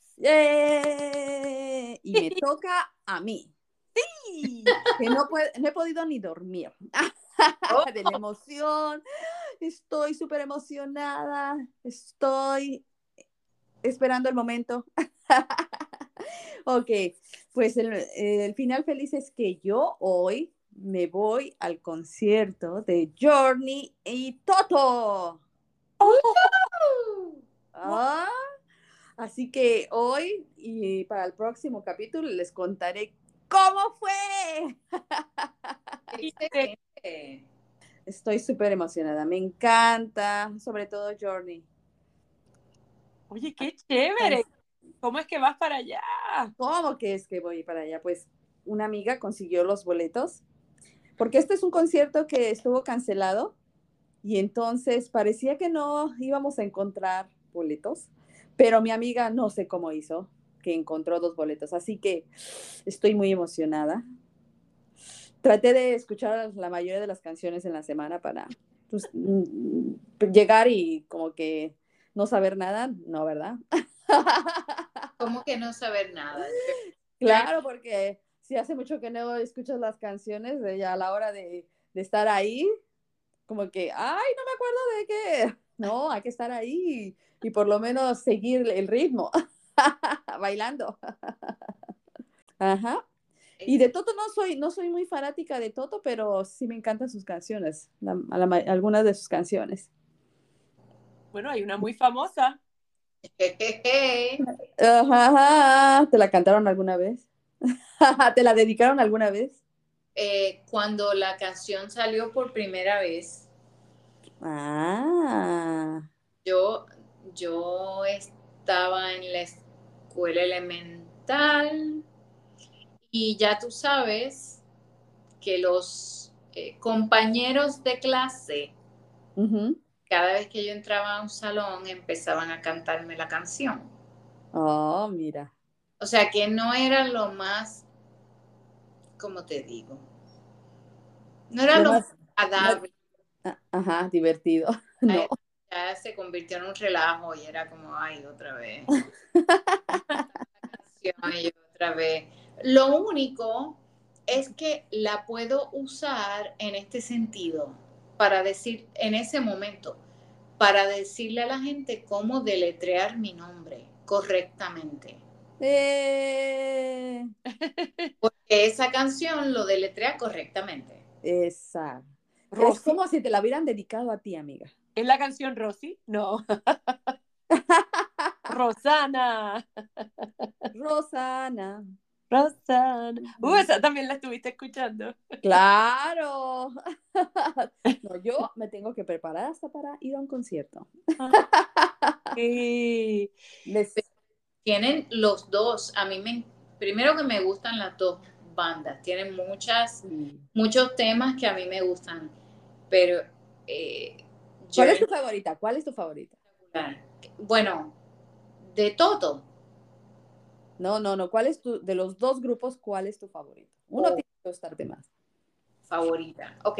Y me toca a mí. Sí. Que no, no he podido ni dormir. De la emoción. Estoy súper emocionada. Estoy esperando el momento. ok, pues el, final feliz es que yo hoy me voy al concierto de Journey y Toto. Ah, así que hoy y para el próximo capítulo les contaré cómo fue. Estoy súper emocionada, me encanta, sobre todo Journey. Oye, qué chévere. ¿Cómo es que vas para allá? ¿Cómo que es que voy para allá? Pues una amiga consiguió los boletos, porque este es un concierto que estuvo cancelado y entonces parecía que no íbamos a encontrar boletos, pero mi amiga no sé cómo hizo, que encontró dos boletos, así que estoy muy emocionada. Traté de escuchar la mayoría de las canciones en la semana para pues, mm, llegar y como que no saber nada, no, ¿verdad? ¿Cómo que no saber nada? Claro, porque si hace mucho que no escuchas las canciones, de ya a la hora de, de estar ahí, como que, ay, no me acuerdo de qué. No, hay que estar ahí y por lo menos seguir el ritmo, bailando. Ajá. Y de Toto no soy, no soy muy fanática de Toto, pero sí me encantan sus canciones, la- la algunas de sus canciones. Bueno, hay una muy famosa. Ajá, ajá. ¿Te la cantaron alguna vez? ¿Te la dedicaron alguna vez? Eh, cuando la canción salió por primera vez, Ah, yo, yo estaba en la escuela elemental y ya tú sabes que los eh, compañeros de clase. Cada vez que yo entraba a un salón, empezaban a cantarme la canción. Oh, mira. O sea que no era lo más, ¿cómo te digo? No era Lo lo más- agradable. Ajá, divertido. No. Ya se convirtió en un relajo y era como, ay, otra vez. y otra vez. Lo único es que la puedo usar en este sentido, para decir, en ese momento, para decirle a la gente cómo deletrear mi nombre correctamente. Eh, Porque esa canción lo deletrea correctamente. esa. Es Rosy. como si te la hubieran dedicado a ti, amiga. ¿Es la canción Rosy? No. Rosana. Rosana. Uh, esa también la estuviste escuchando. Claro. No, yo me tengo que preparar hasta para ir a un concierto. Sí. Les- Tienen los dos, a mí me, primero que me gustan las dos bandas, tienen muchas, muchos temas que a mí me gustan, pero eh, yo ¿Cuál es tu favorita? ¿Cuál es tu favorita? bueno, de todo, No, no, no. ¿Cuál es tu, de los dos grupos, cuál es tu favorito? Uno Oh. tiene que gustarte más. favorita. Ok.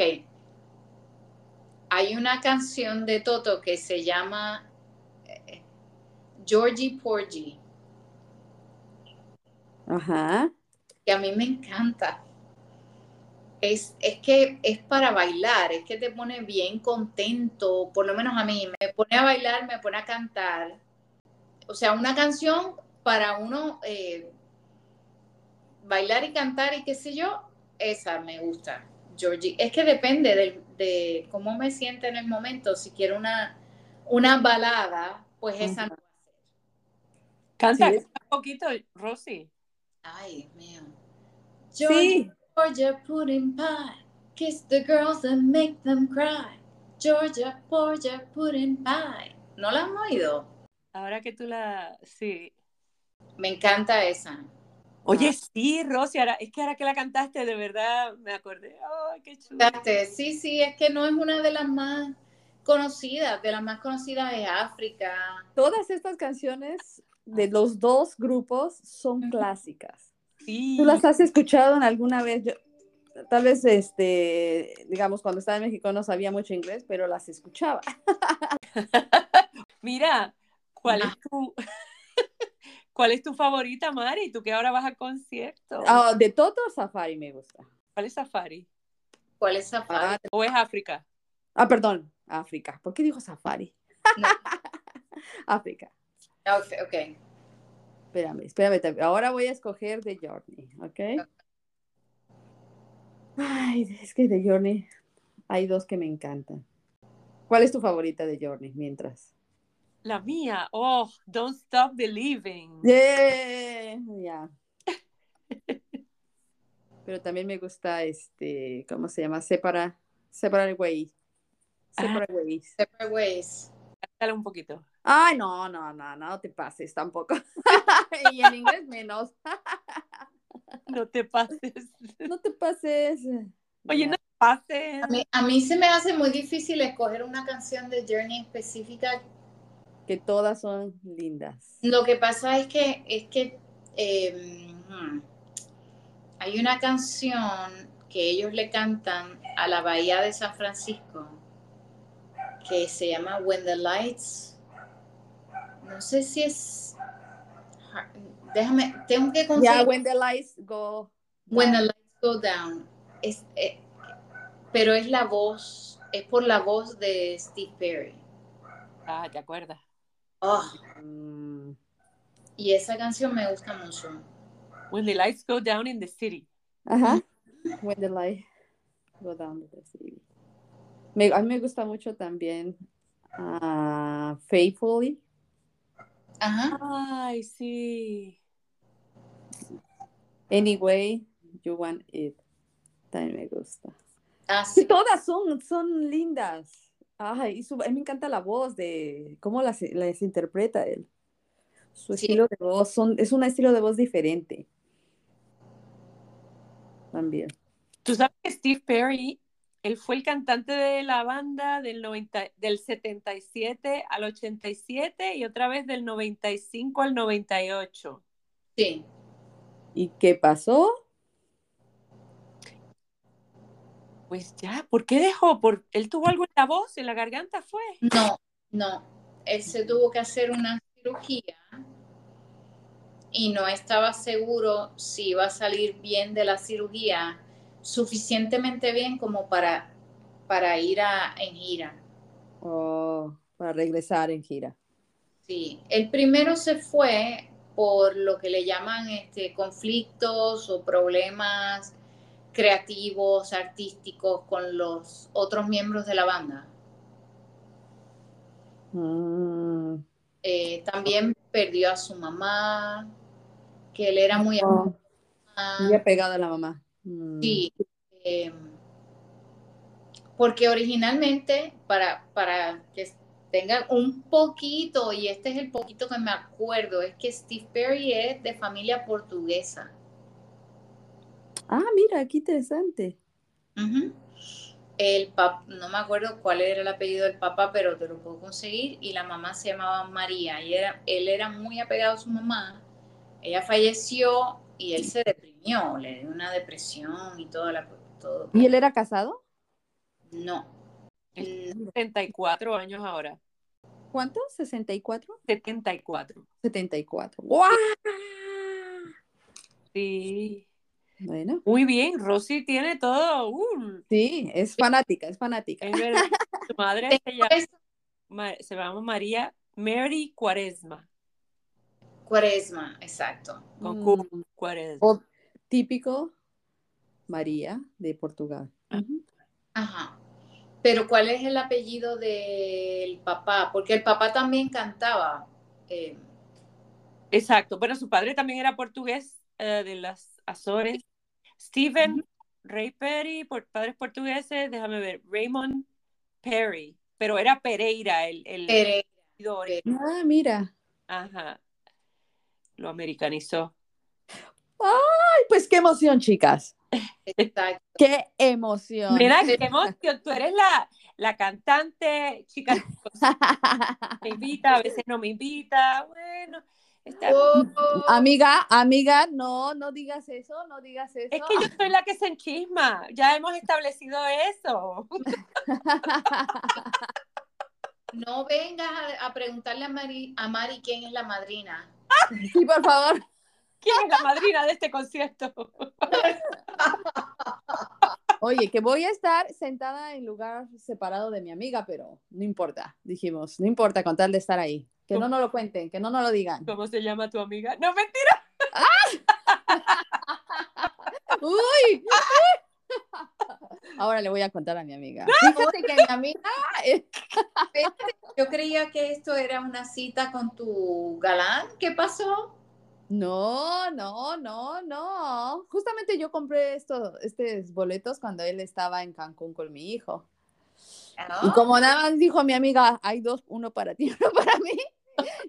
Hay una canción de Toto que se llama eh, Georgie Porgy, Ajá. que a mí me encanta. Es, es que es para bailar, es que te pone bien contento, por lo menos a mí, me pone a bailar, me pone a cantar. O sea, una canción para uno eh, bailar y cantar y qué sé yo, esa me gusta, Georgie. Es que depende de, cómo me siente en el momento. Si quiero una, una balada, pues esa no va a ser. Canta, Sí. un poquito, Rosy. Ay, Dios mío. Sí. Georgia, Georgia pudding pie. Kiss the girls and make them cry. Georgia, Georgia pudding pie. ¿No la han oído? Ahora que tú la... Sí. Me encanta esa. Oye, sí, Rosy, ahora, es que ahora que la cantaste, de verdad me acordé. ¡Ay, qué chulo! Sí, sí, es que no es una de las más conocidas. De las más conocidas es África. Todas estas canciones de los dos grupos son clásicas. Sí. ¿Tú las has escuchado en alguna vez? Yo, tal vez, este, digamos, cuando estaba en México no sabía mucho inglés, pero las escuchaba. Mira, ¿cuál Ah. es tu... ¿Cuál es tu favorita, Mari? Tú que ahora vas al concierto. Ah, de Toto, Safari me gusta. ¿Cuál es Safari? ¿Cuál es Safari? ¿O es África? Ah, perdón, África. ¿Por qué dijo Safari? No. África. Ah, Ok, ok. Espérame, espérame. Ahora voy a escoger The Journey, ¿ok? Ay, es que The Journey hay dos que me encantan. ¿Cuál es tu favorita de Journey mientras? La mía. Oh, Don't Stop Believing. Yeah, ya. Pero también me gusta este, ¿cómo se llama? Separa, Separate Ways. Separate Ways. Separate Ways. Cántala un poquito. Ay, no, no, no, no te pases tampoco. y en inglés menos. No te pases. No te pases. Oye, no te pases. A mí, a mí se me hace muy difícil escoger una canción de Journey específica. Que todas son lindas. Lo que pasa es que, es que eh, hmm, hay una canción que ellos le cantan a la bahía de San Francisco que se llama When the Lights no sé si es, déjame, tengo que Ya, conseguir when the lights go. When the down. Lights Go Down. Es, eh, pero es la voz, es por la voz de Steve Perry. Ah, ¿te acuerdas? Oh, Mm, y esa canción me gusta mucho. When the lights go down in the city. Ajá. When the light go down the city. Me, a mí me gusta mucho también ah, Faithfully. Ajá. Ay, sí. Anyway, you want it. También me gusta. Ah, sí. todas son, son lindas. Ay, y su- a mí me encanta la voz de cómo las, las interpreta él. Su Sí. estilo de voz son, es un estilo de voz diferente. También. Tú sabes que Steve Perry, él fue el cantante de la banda del, 90, del 77 al 87 y otra vez del 95 al 98. Sí. ¿Y qué pasó? Pues ya, ¿por qué dejó? ¿Por, ¿Él tuvo algo en la voz, en la garganta fue? No, no. Él se tuvo que hacer una cirugía y no estaba seguro si iba a salir bien de la cirugía, suficientemente bien como para, para ir a, en gira. Oh, para regresar en gira. Sí, el primero se fue por lo que le llaman este, conflictos o problemas creativos, artísticos con los otros miembros de la banda. Mm, Eh, también perdió a su mamá, que él era muy oh, muy apegada a la mamá. Mm, Sí, eh, porque originalmente, para, para que tengan un poquito, y este es el poquito que me acuerdo, es que Steve Perry es de familia portuguesa. Ah, mira, qué interesante. Ujú. El pap, no me acuerdo cuál era el apellido del papá, pero te lo puedo conseguir. Y la mamá se llamaba María. Y era, él era muy apegado a su mamá. Ella falleció y él se deprimió, le dio una depresión y toda la todo. ¿Y él era casado? No. Él Mm, 74 años ahora. ¿Cuánto? ¿64? 74. 74. ¡Guau! Sí. Bueno, Muy bien, Rosy tiene todo. uh, sí, es fanática, es fanática. es verdad. Su madre se llama, Ma- se llama María Mary Cuaresma. Cuaresma, exacto. Con Mm, Q, Cuaresma. o típico María de Portugal. Ajá. Pero ¿cuál es el apellido del papá? Porque el papá también cantaba. eh, Exacto. Bueno, su padre también era portugués eh, de las Azores. Stephen Ray Perry, por padres portugueses, déjame ver, Raymond Perry, pero era Pereira el, el. Ah, mira. Ajá. Lo americanizó. Ay, pues qué emoción, chicas. exacto. Qué emoción. Mira, qué emoción. Tú eres la, la cantante, chica, me invita, a veces no me invita. Bueno, está- Oh, amiga, amiga, no, no digas eso, no digas eso. es que yo soy la que se enchisma. Ya hemos establecido eso. no vengas a, a preguntarle a Mari, a Mari quién es la madrina. Sí, por favor. ¿Quién es la madrina de este concierto? Oye, que voy a estar sentada en lugar separado de mi amiga, pero no importa, dijimos, no importa con tal de estar ahí. Que no nos lo cuenten, que no nos lo digan. ¿Cómo se llama tu amiga? No, mentira. ¡Uy! Ahora le voy a contar a mi amiga. Fíjate que mi amiga Yo creía que esto era una cita con tu galán. ¿Qué pasó? No, no, no, no. Justamente yo compré estos, estos boletos cuando él estaba en Cancún con mi hijo. Y Ah, como nada más dijo mi amiga, hay dos, uno para ti, uno para mí.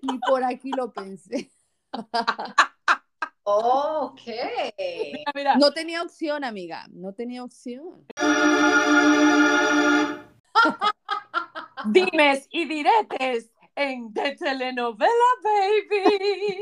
Y por aquí lo pensé. ok. Mira, mira. No tenía opción, amiga. No tenía opción. Dimes y diretes en The Telenovela Baby.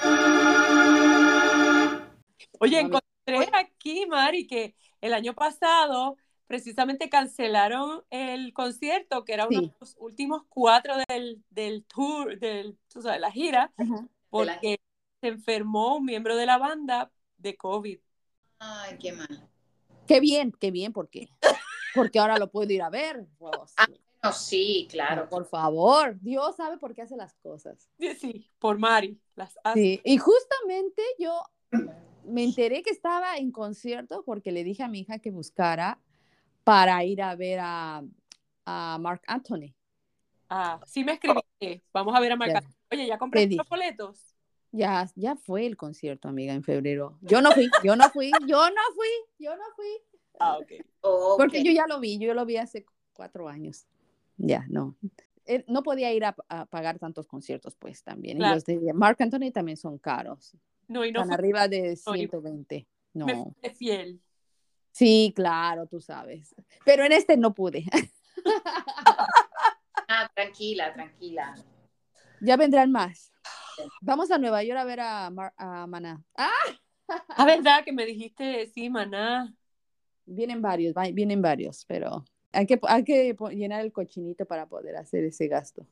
Oye, encontré aquí, Mari, que el año pasado precisamente cancelaron el concierto, que era uno Sí. de los últimos cuatro del, del tour, del, tú sabes, la gira, Ajá. porque se enfermó un miembro de la banda de COVID. Ay, qué mal. Qué bien, qué bien, porque porque ahora lo puedo ir a ver. Ah, No, sí, claro. por favor, Dios sabe por qué hace las cosas. Sí, sí, por Mari. Las hace. Sí, y justamente yo me enteré que estaba en concierto porque le dije a mi hija que buscara para ir a ver a, a Mark Anthony. Ah, sí me escribiste. Vamos a ver a Marc Ya. Anthony. Oye, ¿ya compré Te los boletos? Ya, ya fue el concierto, amiga, en febrero. Yo no fui, yo no fui, yo no fui, yo no fui. Ah, ok. Ok. Porque yo ya lo vi, yo lo vi hace cuatro años. Ya, no. Eh, No podía ir a, a pagar tantos conciertos, pues también. Claro. Y los de Mark Anthony también son caros. No, y no Están arriba de no, y- 120. No. me fui fiel. Sí, claro, tú sabes. Pero en este no pude. Ah, tranquila, tranquila. Ya vendrán más. Vamos a Nueva York a ver a, Mar- a Maná. Ah, Ah, verdad que me dijiste, sí, maná. vienen varios, va- vienen varios, pero hay que, hay que llenar el cochinito para poder hacer ese gasto.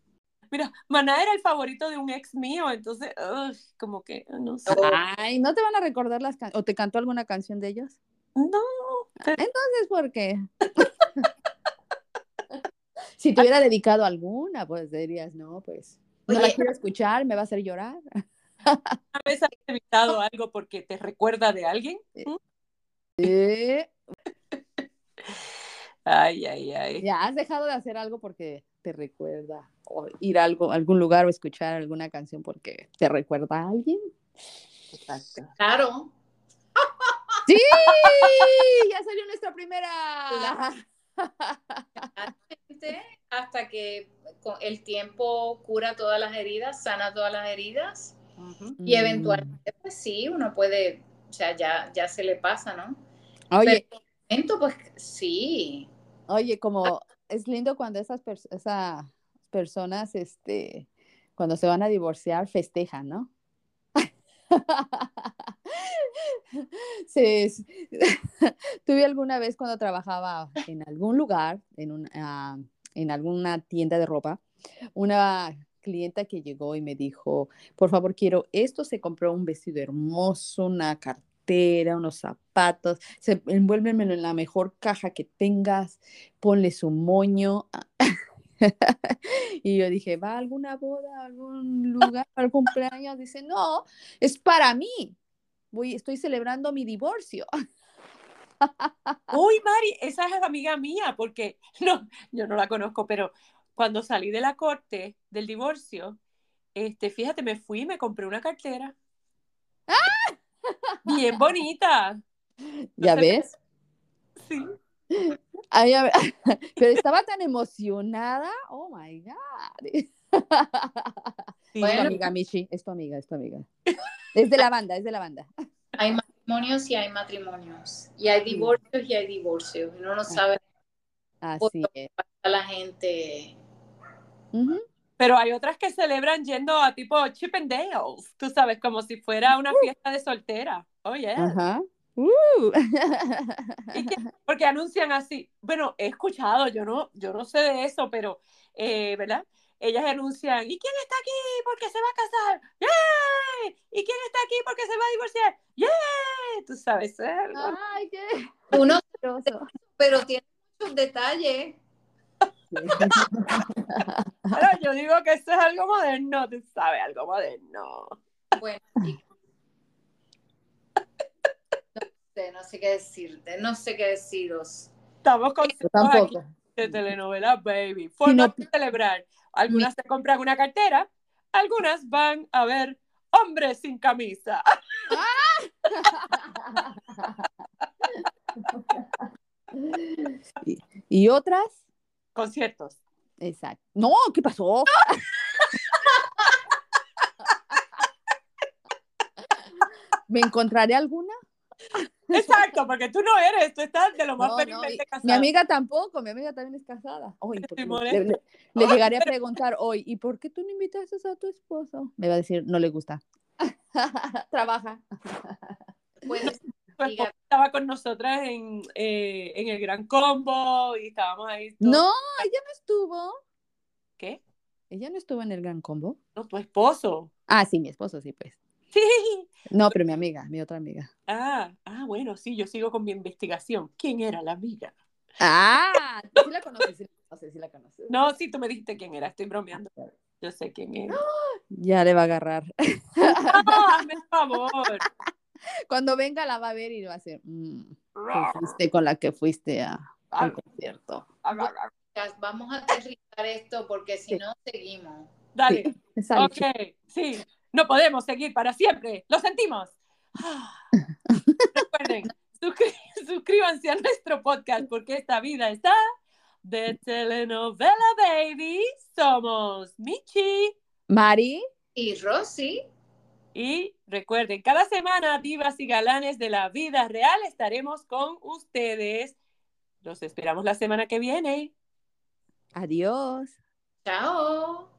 Mira, Maná era el favorito de un ex mío, entonces, ugh, como que, no sé. Ay, ¿no te van a recordar las canciones? ¿O te cantó alguna canción de ellos? No, pero- Entonces, ¿por qué? si te hubiera dedicado alguna, pues dirías, no, pues no la Oye. quiero escuchar, me va a hacer llorar. ¿Una vez has evitado algo porque te recuerda de alguien? ¿Mm? Eh, Ay, ay, ay. ya has dejado de hacer algo porque te recuerda, o ir a algo, algún lugar o escuchar alguna canción porque te recuerda a alguien. Exacto. Claro. ¡Sí! ya salió nuestra primera. Exactamente, Hasta que con el tiempo cura todas las heridas, sana todas las heridas. Y eventualmente, pues sí, uno puede, o sea, ya, ya se le pasa, ¿no? Oye, Pero pues sí. Oye, como es lindo cuando esas, pers- esas personas, este, cuando se van a divorciar, festejan, ¿no? Sí, tuve alguna vez cuando trabajaba en algún lugar, en, un, ah, en alguna tienda de ropa, una clienta que llegó y me dijo, por favor, quiero esto, se compró un vestido hermoso, una cartera, unos zapatos, se, envuélvemelo en la mejor caja que tengas, ponle su moño. y yo dije, ¿va a alguna boda, algún lugar, algún cumpleaños? Dice, no, es para mí. Voy, estoy celebrando mi divorcio. Uy, Mari, esa es amiga mía, porque no, yo no la conozco, pero cuando salí de la corte del divorcio, este, fíjate, me fui y me compré una cartera. Bien bonita. ¿Ya ves? Sí. Ay, a ver, pero estaba tan emocionada. Oh my God. Sí. Es tu Bueno. amiga, Michi, es tu amiga, es tu amiga. Es de la banda, es de la banda. Hay matrimonios y hay matrimonios. Y hay divorcios y hay divorcios. Uno no sabe Así es. la gente. Ujú. Pero hay otras que celebran yendo a tipo Chippendales, tú sabes, como si fuera una fiesta de soltera. Oh, yeah. Ajá. Uh. ¿Y qué? Porque anuncian así. Bueno, he escuchado, yo no, yo no sé de eso, pero, eh, ¿verdad? Ellas anuncian, ¿y quién está aquí porque se va a casar? ¡Yay! ¿Y quién está aquí porque se va a divorciar? ¡Yay! Tú sabes, es algo- Ay, qué Uno, pero tiene muchos detalles. Pero yo digo que eso es algo moderno, tú sabes, algo moderno. Bueno, chicas. No sé, no sé qué decirte, no sé qué deciros. Estamos con de telenovela, baby. Formas no- de celebrar. Algunas se compran una cartera, algunas van a ver hombres sin camisa. y, y otras, Conciertos. exacto. No, ¿qué pasó? ¿Me encontraré alguna? Exacto, porque tú no eres, tú estás de lo más No, felizmente casada. mi amiga tampoco, mi amiga también es casada. Porque le, le- le- le llegaré a preguntar hoy, ¿y por qué tú no invitaste a tu esposo? Me va a decir, no le gusta. Trabaja. Puedes, estaba con nosotras en, eh, en el Gran Combo y estábamos ahí. todos- No, ella no estuvo. ¿Qué? Ella no estuvo en el Gran Combo. No, tu esposo. Ah, sí, mi esposo, sí, pues. Sí. No, pero mi amiga, mi otra amiga. Ah, ah, bueno, sí, yo sigo con mi investigación. ¿Quién era la amiga? Ah, sí la conoces, sí la conoces, sí la conoces. No, sí, tú me dijiste quién era, estoy bromeando. Yo sé quién es. Ya le va a agarrar. No, el favor. Cuando venga la va a ver y va a hacer. mm, fuiste con la que fuiste a, al concierto. Vamos a aterrizar esto porque si Sí. no seguimos. Dale. Sale, Ok, sí. No podemos seguir para siempre. Lo sentimos. Ah. Recuerden, suscríbanse a nuestro podcast porque esta vida está de telenovela baby. Somos Michi. Mari, Y Rosy, Y recuerden, cada semana, divas y galanes de la vida real, estaremos con ustedes. Los esperamos la semana que viene. adiós. chao.